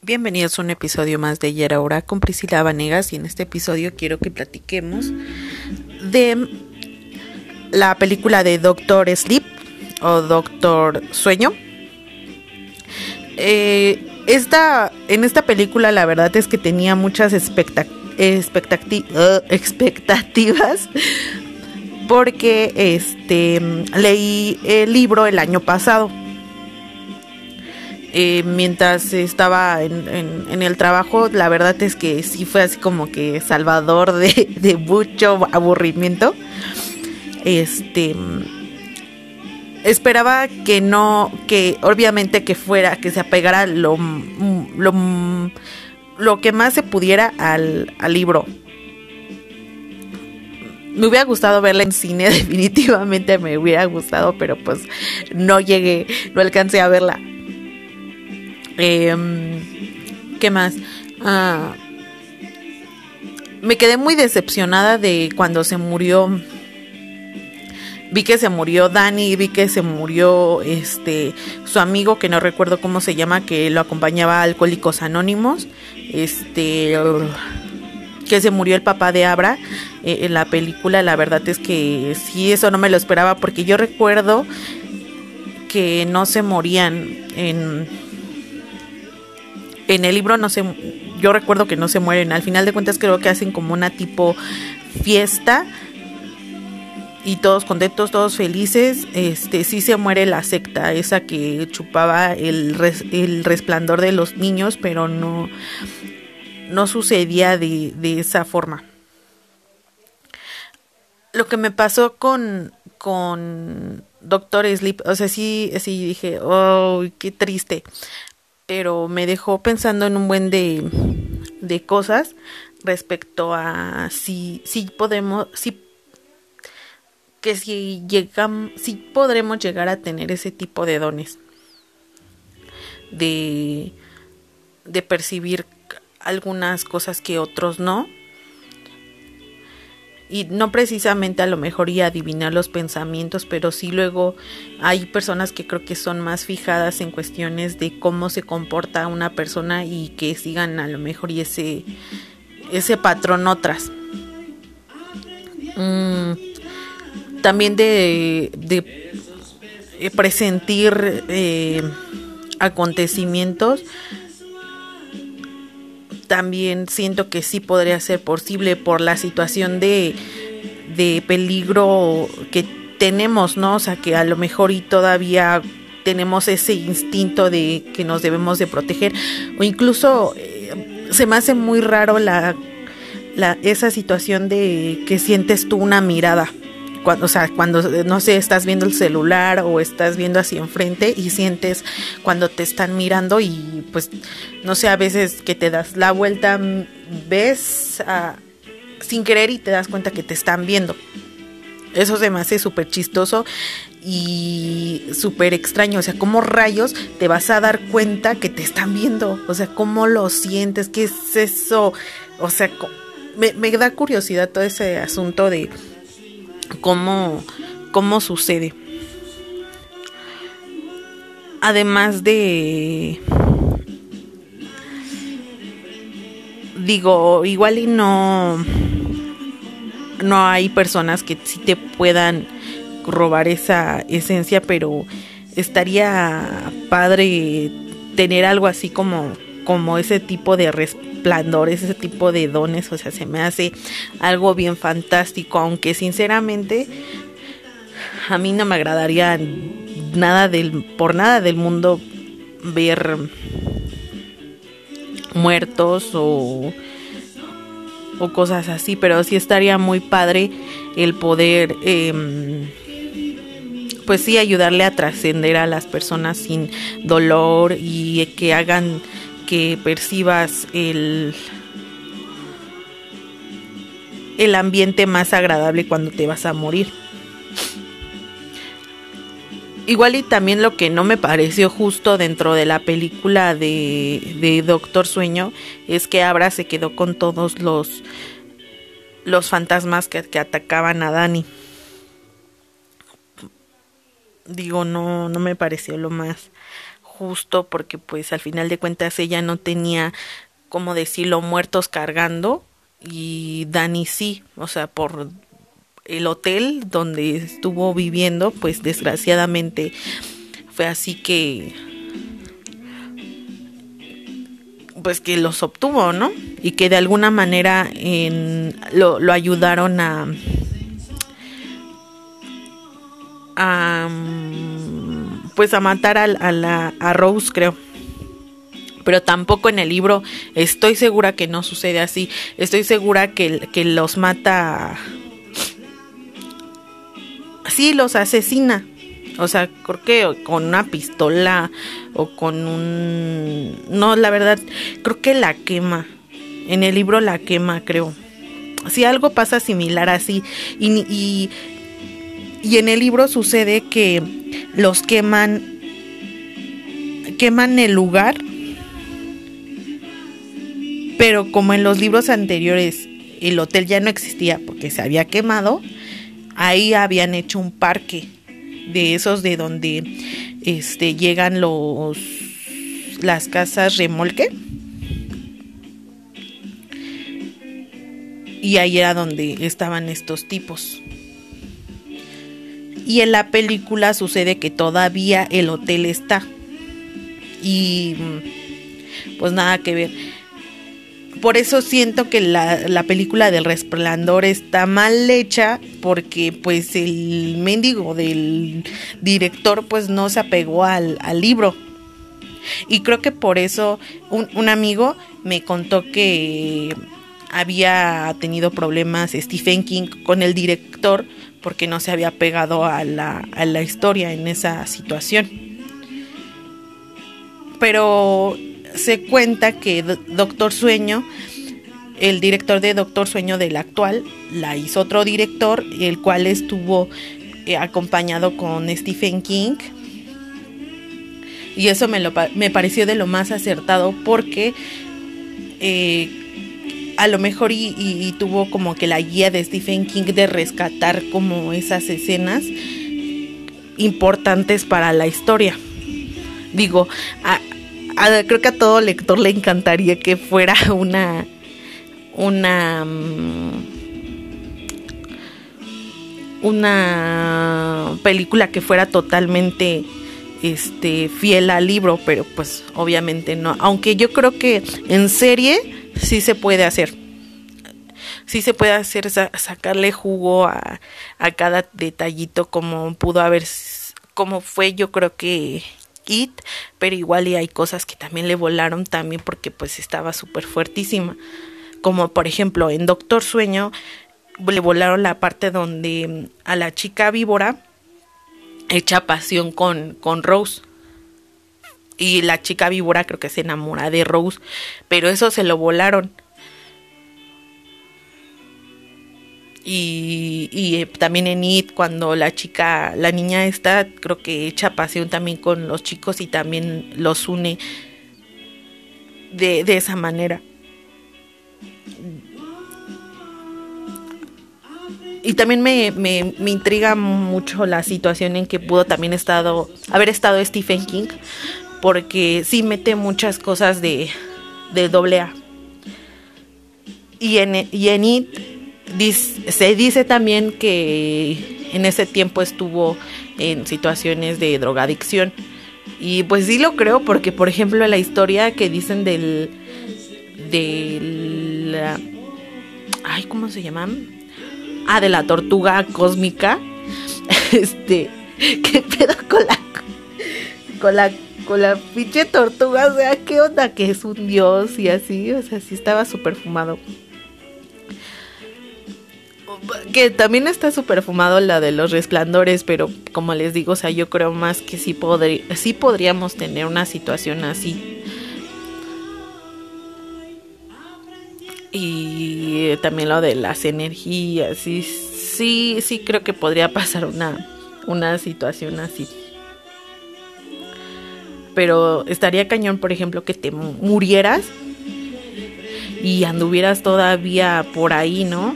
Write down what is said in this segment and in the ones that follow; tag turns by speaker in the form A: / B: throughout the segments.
A: Bienvenidos a un episodio más de Ayer Ahora con Priscila Vanegas y en este episodio quiero que platiquemos de la película de Doctor Sleep o Doctor Sueño. Eh, esta, en esta película la verdad es que tenía muchas expectativas porque este, leí el libro el año pasado eh, mientras estaba en, el trabajo, la verdad es que sí fue así como que salvador de, mucho aburrimiento. Este esperaba que no, que obviamente que fuera, que se apegara lo, lo, lo que más se pudiera al, al libro. Me hubiera gustado verla en cine, definitivamente me hubiera gustado, pero pues no llegué, no alcancé a verla. Eh, ¿Qué más? Ah, me quedé muy decepcionada de cuando se murió. Vi que se murió Dani, vi que se murió este su amigo que no recuerdo cómo se llama, que lo acompañaba a Alcohólicos Anónimos. Este que se murió el papá de Abra eh, en la película, la verdad es que sí, eso no me lo esperaba porque yo recuerdo que no se morían en en el libro no se, yo recuerdo que no se mueren. Al final de cuentas creo que hacen como una tipo fiesta y todos contentos, todos felices. Este sí se muere la secta, esa que chupaba el, el resplandor de los niños, pero no, no sucedía de, de esa forma. Lo que me pasó con, con Doctor Sleep, o sea, sí, sí dije, oh, qué triste pero me dejó pensando en un buen de, de cosas respecto a si, si podemos, si que si si podremos llegar a tener ese tipo de dones de, de percibir algunas cosas que otros no y no precisamente a lo mejor y adivinar los pensamientos, pero sí luego hay personas que creo que son más fijadas en cuestiones de cómo se comporta una persona y que sigan a lo mejor y ese ese patrón otras. Mm, también de, de eh, presentir eh, acontecimientos también siento que sí podría ser posible por la situación de, de peligro que tenemos, ¿no? O sea, que a lo mejor y todavía tenemos ese instinto de que nos debemos de proteger o incluso eh, se me hace muy raro la, la esa situación de que sientes tú una mirada cuando, o sea, cuando, no sé, estás viendo el celular o estás viendo hacia enfrente y sientes cuando te están mirando y pues, no sé, a veces que te das la vuelta, ves sin querer y te das cuenta que te están viendo. Eso se me hace súper chistoso y súper extraño. O sea, ¿cómo rayos te vas a dar cuenta que te están viendo? O sea, ¿cómo lo sientes? ¿Qué es eso? O sea, me, me da curiosidad todo ese asunto de cómo, cómo sucede. Además de... Digo, igual y no... No hay personas que sí te puedan robar esa esencia, pero estaría padre tener algo así como, como ese tipo de resplandores, ese tipo de dones, o sea, se me hace algo bien fantástico, aunque sinceramente a mí no me agradaría nada del, por nada del mundo ver muertos o, o cosas así, pero sí estaría muy padre el poder, em, pues sí, ayudarle a trascender a las personas sin dolor y que hagan que percibas el, el ambiente más agradable cuando te vas a morir. Igual y también lo que no me pareció justo dentro de la película de, de Doctor Sueño es que Abra se quedó con todos los, los fantasmas que, que atacaban a Dani. Digo, no, no me pareció lo más justo porque pues al final de cuentas ella no tenía, como decirlo, muertos cargando y Dani sí, o sea, por el hotel donde estuvo viviendo, pues desgraciadamente fue así que pues que los obtuvo, ¿no? Y que de alguna manera en, lo, ayudaron a pues a matar a, la, Rose, creo. Pero tampoco en el libro estoy segura que no sucede así. Estoy segura que, que los mata. Sí, los asesina. O sea, creo que con una pistola o con un... No, la verdad, creo que la quema. En el libro la quema, creo. Si algo pasa similar así. Y, y, y en el libro sucede que los queman... Queman el lugar. Pero como en los libros anteriores el hotel ya no existía porque se había quemado, ahí habían hecho un parque de esos de donde este llegan los las casas remolque y ahí era donde estaban estos tipos y en la película sucede que todavía el hotel está y pues nada que ver por eso siento que la, la, película del resplandor está mal hecha porque pues el mendigo del director pues no se apegó al, al libro. Y creo que por eso un, un, amigo me contó que había tenido problemas Stephen King con el director porque no se había pegado a la, a la historia en esa situación. Pero se cuenta que Doctor Sueño, el director de Doctor Sueño del actual, la hizo otro director, el cual estuvo eh, acompañado con Stephen King. Y eso me, lo, me pareció de lo más acertado porque eh, a lo mejor y, tuvo como que la guía de Stephen King de rescatar como esas escenas importantes para la historia. Digo, creo que a todo lector le encantaría que fuera una una una película que fuera totalmente este fiel al libro, pero pues obviamente no. Aunque yo creo que en serie sí se puede hacer. Sí se puede hacer sacarle jugo a, a cada detallito como pudo haber como fue yo creo que It, pero igual y hay cosas que también le volaron también porque pues estaba súper fuertísima. Como por ejemplo en Doctor Sueño le volaron la parte donde a la chica víbora echa pasión con, con Rose. Y la chica víbora creo que se enamora de Rose, pero eso se lo volaron. Y, eh, también en It cuando la chica, la niña está, creo que echa pasión también con los chicos y también los une de, de esa manera. Y también me, me, me, intriga mucho la situación en que pudo también estado, haber estado Stephen King, porque sí mete muchas cosas de, de doble A. Y en, y en It se dice también que en ese tiempo estuvo en situaciones de drogadicción. Y pues sí lo creo porque, por ejemplo, la historia que dicen del... del ay, ¿cómo se llaman? Ah, de la tortuga cósmica. Este, ¿qué pedo con la con la con la pinche tortuga? O sea, ¿qué onda que es un dios y así? O sea, sí estaba súper fumado que también está súper fumado la de los resplandores, pero como les digo, o sea, yo creo más que sí, sí podríamos tener una situación así. Y también lo de las energías, sí, sí, sí creo que podría pasar una, una situación así. Pero estaría cañón, por ejemplo, que te murieras y anduvieras todavía por ahí, ¿no?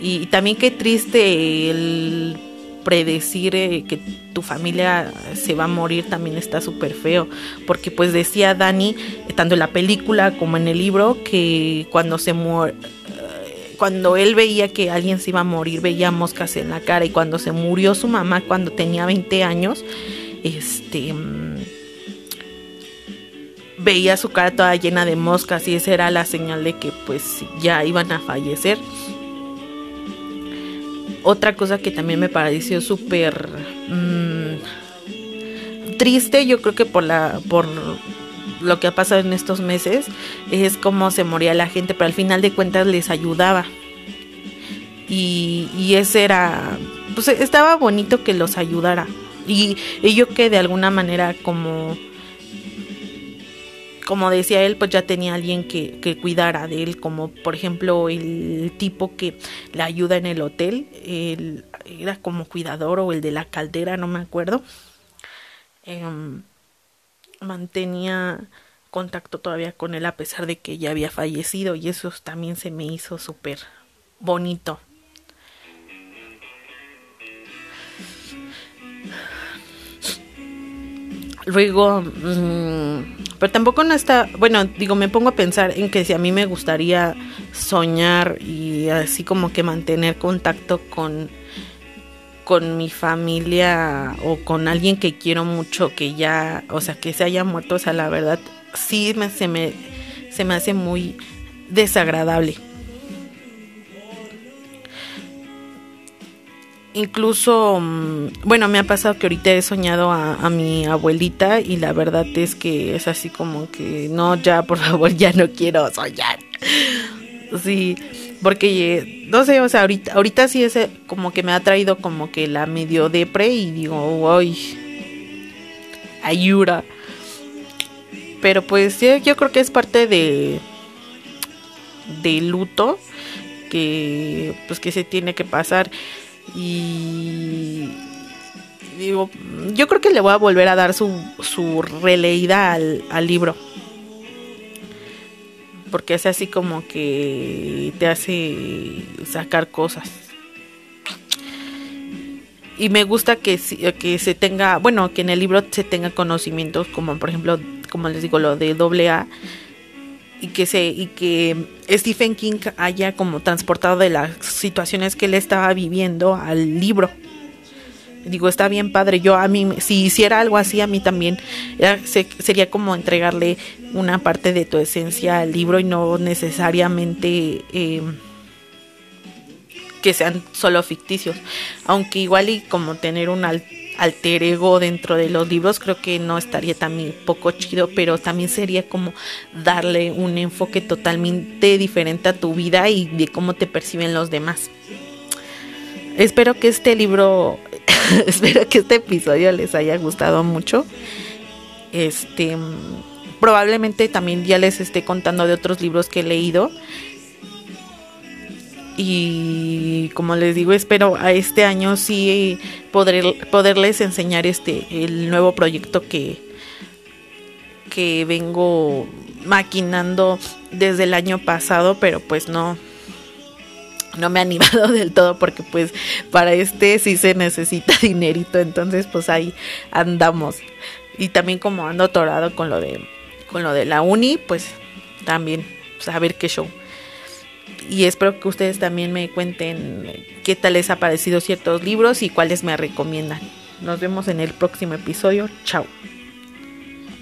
A: Y, también qué triste el predecir eh, que tu familia se va a morir también está súper feo, porque pues decía Dani, tanto en la película como en el libro, que cuando se muere cuando él veía que alguien se iba a morir, veía moscas en la cara y cuando se murió su mamá cuando tenía 20 años, este mm, veía su cara toda llena de moscas y esa era la señal de que pues ya iban a fallecer. Otra cosa que también me pareció súper mm, triste, yo creo que por la por lo que ha pasado en estos meses es cómo se moría la gente, pero al final de cuentas les ayudaba. Y, y ese era, pues estaba bonito que los ayudara. Y, y yo que de alguna manera como como decía él, pues ya tenía alguien que, que, cuidara de él, como por ejemplo el tipo que le ayuda en el hotel, él era como cuidador o el de la caldera, no me acuerdo. Em, mantenía contacto todavía con él a pesar de que ya había fallecido y eso también se me hizo súper bonito. Luego, mmm, pero tampoco no está, bueno, digo, me pongo a pensar en que si a mí me gustaría soñar y así como que mantener contacto con con mi familia o con alguien que quiero mucho que ya, o sea, que se haya muerto, o sea, la verdad sí me, se me se me hace muy desagradable. Incluso, mm, bueno, me ha pasado que ahorita he soñado a, mi abuelita y la verdad es que es así como que, no, ya, por favor, ya no quiero soñar. Sí, porque, no sé, o sea, ahorita, ahorita sí es eh, como que me ha traído como que la medio depre y digo, uy, ayuda. Pero pues yo, yo creo que es parte de, de luto que pues que se tiene que pasar y digo, yo creo que le voy a volver a dar su, su releída al, al libro. Porque es así como que te hace sacar cosas. Y me gusta que, que se tenga, bueno, que en el libro se tenga conocimientos como por ejemplo, como les digo, lo de doble A y que se y que Stephen King haya como transportado de las situaciones que él estaba viviendo al libro. Digo, está bien padre. Yo a mí, si hiciera algo así, a mí también sería como entregarle una parte de tu esencia al libro y no necesariamente eh, que sean solo ficticios. Aunque igual y como tener un alter ego dentro de los libros creo que no estaría también poco chido, pero también sería como darle un enfoque totalmente diferente a tu vida y de cómo te perciben los demás. Espero que este libro, espero que este episodio les haya gustado mucho. Este, probablemente también ya les esté contando de otros libros que he leído y como les digo espero a este año sí poder, poderles enseñar este el nuevo proyecto que que vengo maquinando desde el año pasado pero pues no no me ha animado del todo porque pues para este sí se necesita dinerito entonces pues ahí andamos. Y también como ando atorado con lo de con lo de la uni pues también pues, a ver qué show y espero que ustedes también me cuenten qué tal les ha parecido ciertos libros y cuáles me recomiendan. Nos vemos en el próximo episodio. Chao.